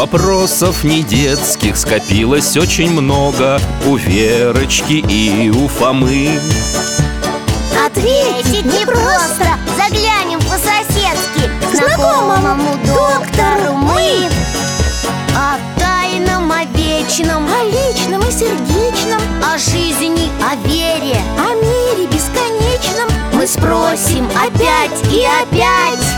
Вопросов не детских скопилось очень много У Верочки и у Фомы. Ответить непросто Заглянем по-соседски К знакомому доктору мы. О тайном, о вечном О личном и сердечном. О жизни, о вере О мире бесконечном. Мы спросим опять и опять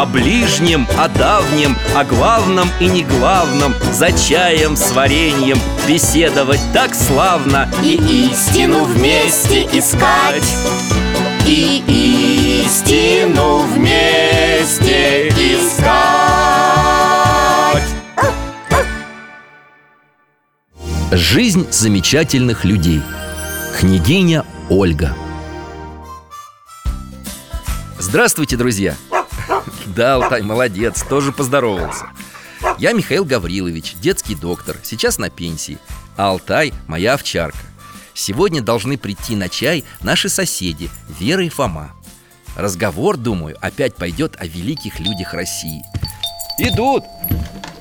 О ближнем, о давнем, о главном и не главном За чаем с вареньем беседовать так славно И истину вместе искать. И истину вместе искать. Жизнь замечательных людей. Княгиня Ольга. Здравствуйте, друзья! Да, Алтай, молодец, тоже поздоровался. Я Михаил Гаврилович, детский доктор, сейчас на пенсии А Алтай – моя овчарка. Сегодня должны прийти на чай наши соседи Вера и Фома. Разговор, думаю, опять пойдет о великих людях России. Идут!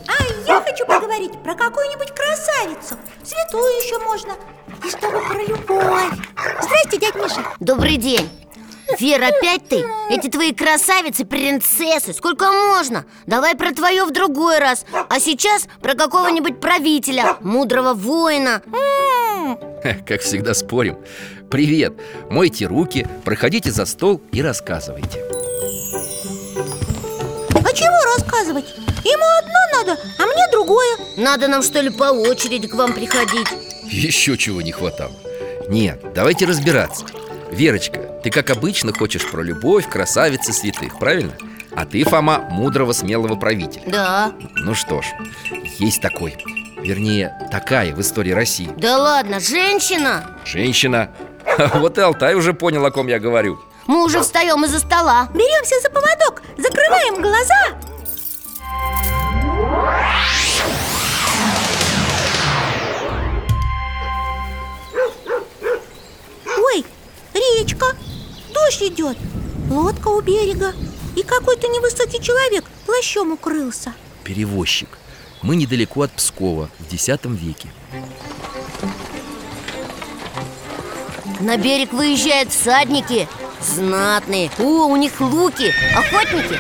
А я хочу поговорить про какую-нибудь красавицу. Святую еще можно. И чтобы про любовь. Здрасте, дядь Миша. Добрый день Вера, опять ты? Эти твои красавицы, принцессы, сколько можно? Давай про твое в другой раз. А сейчас про какого-нибудь правителя, мудрого воина. Как всегда спорим. Привет, мойте руки, проходите за стол и рассказывайте. А чего рассказывать? Ему одно надо, а мне другое. Надо нам, что ли, по очереди к вам приходить? Еще чего не хватало. Нет, давайте разбираться. Верочка, ты как обычно хочешь про любовь, красавицы, святых, правильно? А ты, Фома, мудрого, смелого правителя. Да, Ну что ж, есть такой. Вернее, такая в истории России. Да ладно, женщина! Женщина. Вот и Алтай уже понял, о ком я говорю. Мы уже встаем из-за стола. Беремся за поводок, закрываем глаза дождь идет Лодка у берега И какой-то невысокий человек плащом укрылся. Перевозчик. Мы недалеко от Пскова, в X веке. На берег выезжают всадники Знатные. О, у них луки, охотники.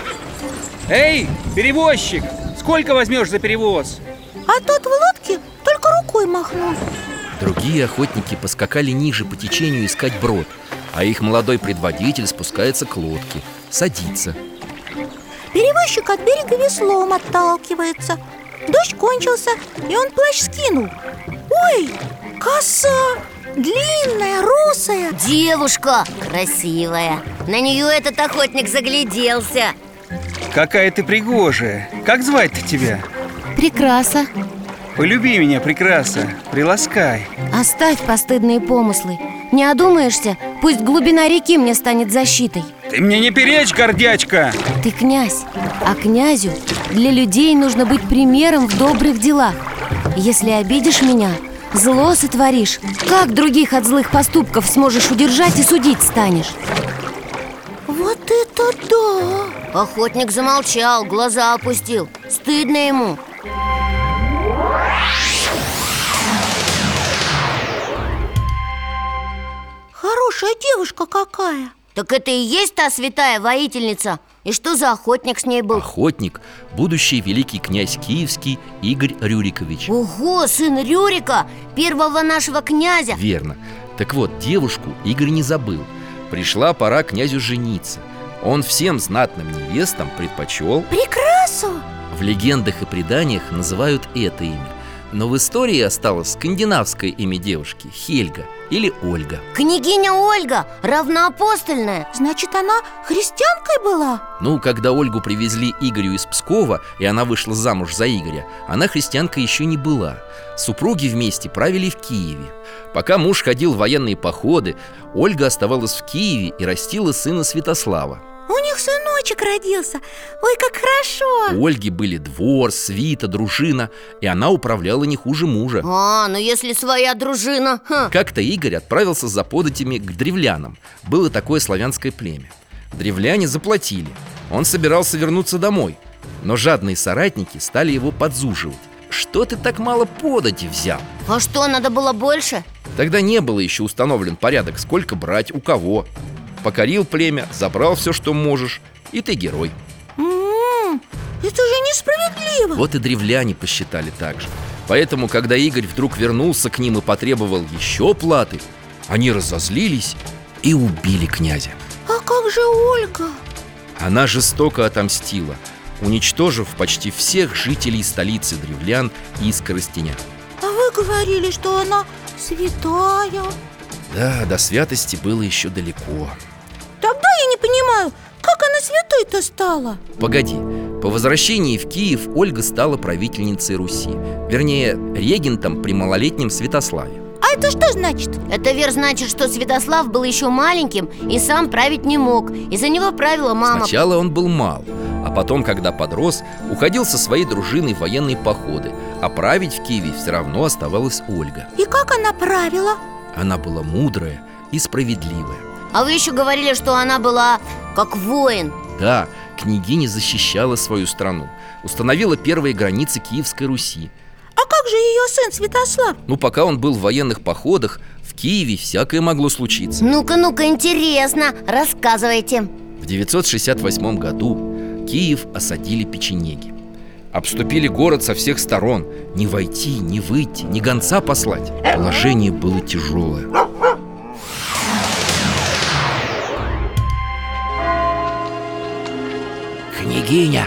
Эй, перевозчик! Сколько возьмешь за перевоз? А тот в лодке только рукой махнул. Другие охотники поскакали ниже по течению искать брод А их молодой предводитель спускается к лодке Садится. Перевозчик от берега веслом отталкивается. Дождь кончился, и он плащ скинул. Ой, коса! Длинная, русая! Девушка красивая. На нее этот охотник загляделся. Какая ты пригожая. Как звать-то тебя? Прекраса. Полюби меня, прекраса, приласкай. Оставь постыдные помыслы. Не одумаешься, пусть глубина реки мне станет защитой Ты мне не перечь, гордячка! Ты князь, а князю для людей нужно быть примером в добрых делах Если обидишь меня, зло сотворишь Как других от злых поступков сможешь удержать и судить станешь? Вот это да! Охотник замолчал, глаза опустил Стыдно ему Хорошая девушка какая. Так это и есть та святая воительница? И что за охотник с ней был? Охотник – будущий великий князь Киевский Игорь Рюрикович. Ого, сын Рюрика, первого нашего князя. Верно. Так вот, девушку Игорь не забыл. Пришла пора князю жениться. Он всем знатным невестам предпочел. Прекрасу! В легендах и преданиях называют это имя Но в истории осталось скандинавское имя девушки – Хельга или Ольга Княгиня Ольга, равноапостольная Значит, она христианкой была? Ну, когда Ольгу привезли Игорю из Пскова, и она вышла замуж за Игоря, она христианка еще не была. Супруги вместе правили в Киеве. Пока муж ходил в военные походы, Ольга оставалась в Киеве и растила сына Святослава. У них сыночек родился Ой, как хорошо У Ольги были двор, свита, дружина, и она управляла не хуже мужа. А, ну если своя дружина ха. Как-то Игорь отправился за податями к древлянам. Было такое славянское племя. Древляне заплатили. Он собирался вернуться домой. Но жадные соратники стали его подзуживать Что ты так мало подати взял? А что, надо было больше? Тогда не было еще установлен порядок, сколько брать, у кого Покорил племя, забрал все, что можешь, и ты герой. М, Это же несправедливо. Вот и древляне посчитали так же. Поэтому, когда Игорь вдруг вернулся к ним и потребовал еще платы Они разозлились и убили князя. А как же Ольга? Она жестоко отомстила, уничтожив почти всех жителей столицы древлян и Скоростеня А вы говорили, что она святая Да, до святости было еще далеко. Тогда я не понимаю, как она святой-то стала? Погоди, по возвращении в Киев Ольга стала правительницей Руси Вернее, регентом при малолетнем Святославе. А это что значит? Это вер значит, что Святослав был еще маленьким и сам править не мог. И за него правила мама. Сначала он был мал, а потом, когда подрос, уходил со своей дружиной в военные походы. А править в Киеве все равно оставалась Ольга. И как она правила? Она была мудрая и справедливая. А вы еще говорили, что она была как воин. Да, княгиня защищала свою страну Установила первые границы Киевской Руси. А как же ее сын Святослав? Ну, пока он был в военных походах, в Киеве всякое могло случиться. Ну-ка, ну-ка, интересно, рассказывайте. В 968 году Киев осадили печенеги Обступили город со всех сторон. Не войти, не выйти, ни гонца послать. Положение было тяжелое. Княгиня,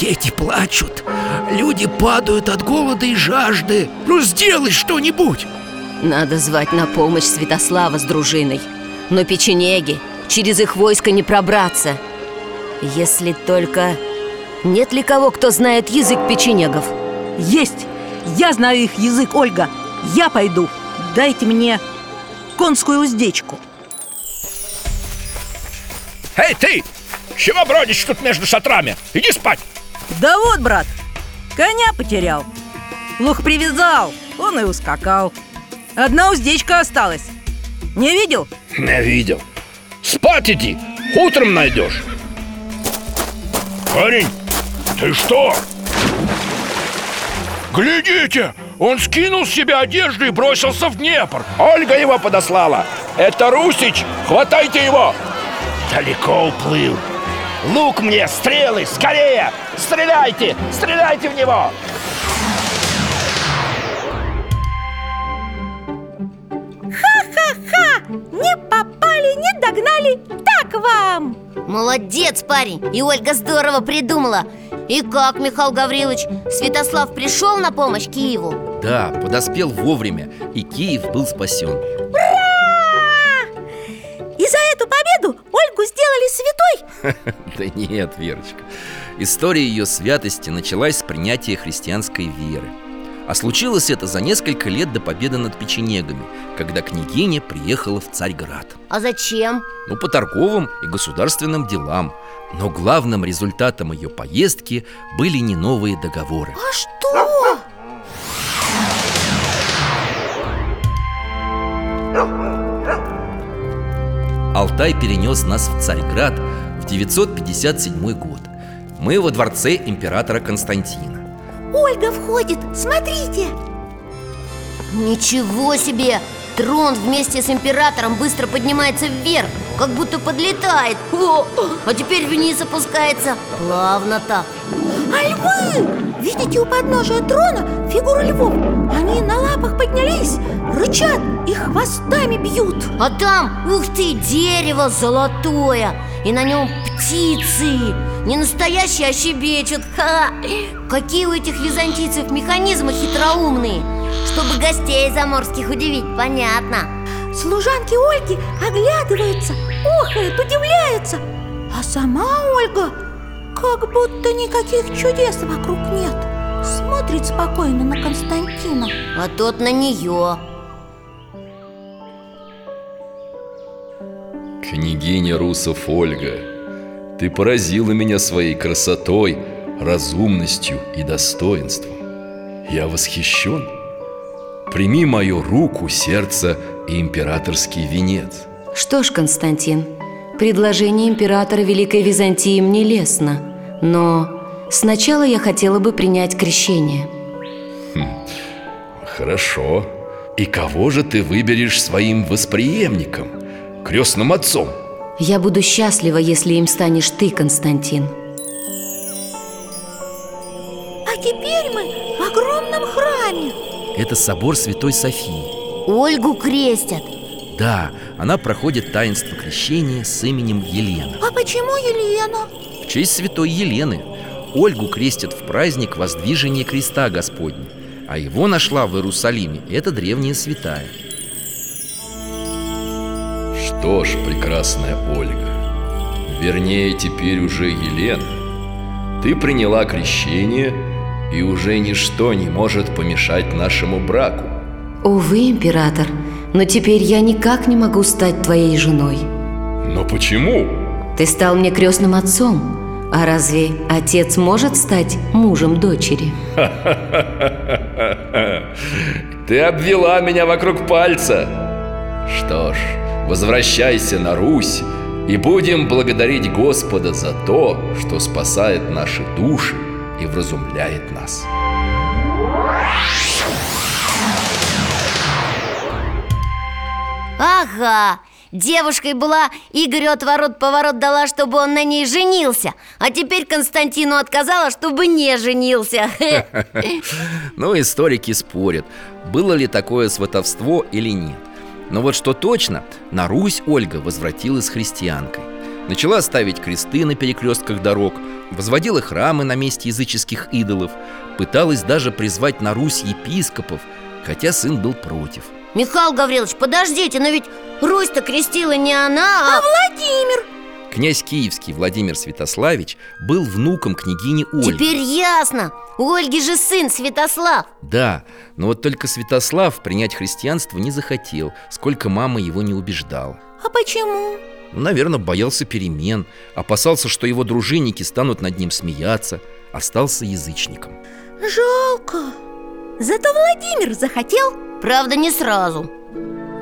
дети плачут. Люди падают от голода и жажды. Ну сделай что-нибудь. Надо звать на помощь Святослава с дружиной. Но печенеги, через их войско не пробраться. Если только... Нет ли кого, кто знает язык печенегов? Есть! Я знаю их язык, Ольга Я пойду Дайте мне конскую уздечку Эй, ты! Чего бродишь тут между шатрами? Иди спать! Да вот, брат, коня потерял Лух привязал, он и ускакал Одна уздечка осталась Не видел? Не видел Спать иди, утром найдешь Парень, ты что? Глядите, он скинул с себя одежду и бросился в Днепр Ольга его подослала Это Русич, хватайте его Далеко уплыл Лук мне, стрелы, скорее! Стреляйте! Стреляйте в него! Не попали, не догнали Так вам! Молодец, парень! И Ольга здорово придумала! И как, Михаил Гаврилович, Святослав пришел на помощь Киеву? Да, подоспел вовремя, и Киев был спасен. И за эту победу Ольгу сделали святой! Да нет, Верочка. История ее святости началась с принятия христианской веры А случилось это за несколько лет до победы над печенегами Когда княгиня приехала в Царьград. А зачем? Ну, по торговым и государственным делам. Но главным результатом ее поездки были не новые договоры. А что? Алтай перенес нас в Царьград в 957 год. Мы во дворце императора Константина Ольга входит, смотрите Ничего себе! Трон вместе с императором быстро поднимается вверх, как будто подлетает О, А теперь вниз опускается Плавно так А львы! Видите у подножия трона фигуры львов? Они на лапах поднялись, рычат и хвостами бьют А там, ух ты, дерево золотое И на нем птицы Не настоящие, а щебечут. Ха! Какие у этих византийцев механизмы хитроумные Чтобы гостей заморских удивить, понятно? Служанки Ольги оглядываются, охают, удивляются А сама Ольга как будто никаких чудес вокруг нет. Смотрит спокойно на Константина. А тот на нее Княгиня Русов Ольга, ты поразила меня своей красотой, разумностью и достоинством. Я восхищен. Прими мою руку, сердце и императорский венец. Что ж, Константин, предложение императора Великой Византии мне лестно Но Сначала я хотела бы принять крещение Хорошо. И кого же ты выберешь своим восприемником? Крестным отцом? Я буду счастлива, если им станешь ты, Константин. А теперь мы в огромном храме. Это собор Святой Софии. Ольгу крестят. Да, она проходит таинство крещения с именем Елена. А почему Елена? В честь святой Елены. Ольгу крестят в праздник воздвижения креста Господня. А его нашла в Иерусалиме эта древняя святая Что ж, прекрасная Ольга Вернее, теперь уже Елена. Ты приняла крещение И уже ничто не может помешать нашему браку. Увы, император, но теперь я никак не могу стать твоей женой. Но почему? Ты стал мне крестным отцом. А разве отец может стать мужем дочери? Ты обвела меня вокруг пальца. Что ж, возвращайся на Русь И будем благодарить Господа за то, что спасает наши души и вразумляет нас Ага, девушкой была, Игорю отворот-поворот дала, чтобы он на ней женился А теперь Константину отказала, чтобы не женился. Ну, историки спорят, было ли такое сватовство или нет Но вот что точно, на Русь Ольга возвратилась христианкой. Начала ставить кресты на перекрестках дорог Возводила храмы на месте языческих идолов Пыталась даже призвать на Русь епископов Хотя сын был против. Михаил Гаврилович, подождите, но ведь Русь-то крестила не она, а... Владимир Князь Киевский Владимир Святославич был внуком княгини Ольги. Теперь ясно, у Ольги же сын Святослав! Да, но вот только Святослав принять христианство не захотел Сколько мама его не убеждала. А почему? Ну, наверное, боялся перемен Опасался, что его дружинники станут над ним смеяться Остался язычником. Жалко! Зато Владимир захотел Правда, не сразу.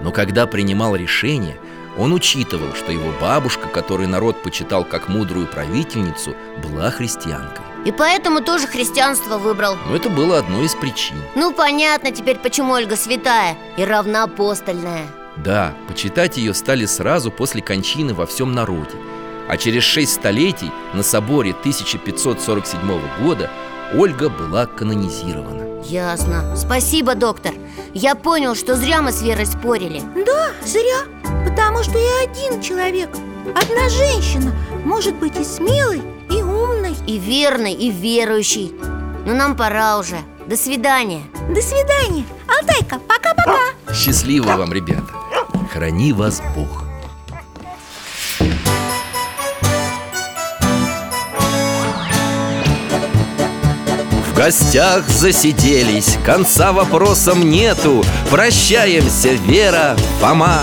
Но когда принимал решение Он учитывал, что его бабушка, которую народ почитал как мудрую правительницу Была христианкой. И поэтому тоже христианство выбрал. Но это было одной из причин. Ну, понятно теперь, почему Ольга святая и равноапостольная Да, почитать ее стали сразу после кончины во всем народе. А через шесть столетий на соборе 1547 года Ольга была канонизирована. Ясно. Спасибо, доктор. Я понял, что зря мы с Верой спорили. Да, зря Потому что и один человек Одна женщина может быть и смелой, и умной. И верный, и верующий Но нам пора уже. До свидания. До свидания. Алтайка, пока-пока. Счастливо вам, ребята. Храни вас Бог. В гостях засиделись, конца вопросам нету. Прощаемся, Вера, Фома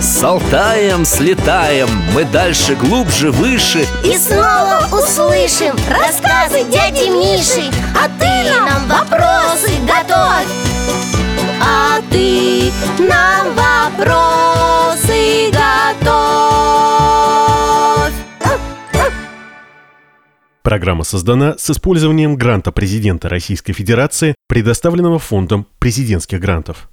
С Алтаем слетаем, мы дальше, глубже, выше. И снова услышим рассказы дяди Миши. А ты нам вопросы готовь. А ты нам вопросы готовь. Программа создана с использованием гранта президента Российской Федерации, предоставленного Фондом президентских грантов.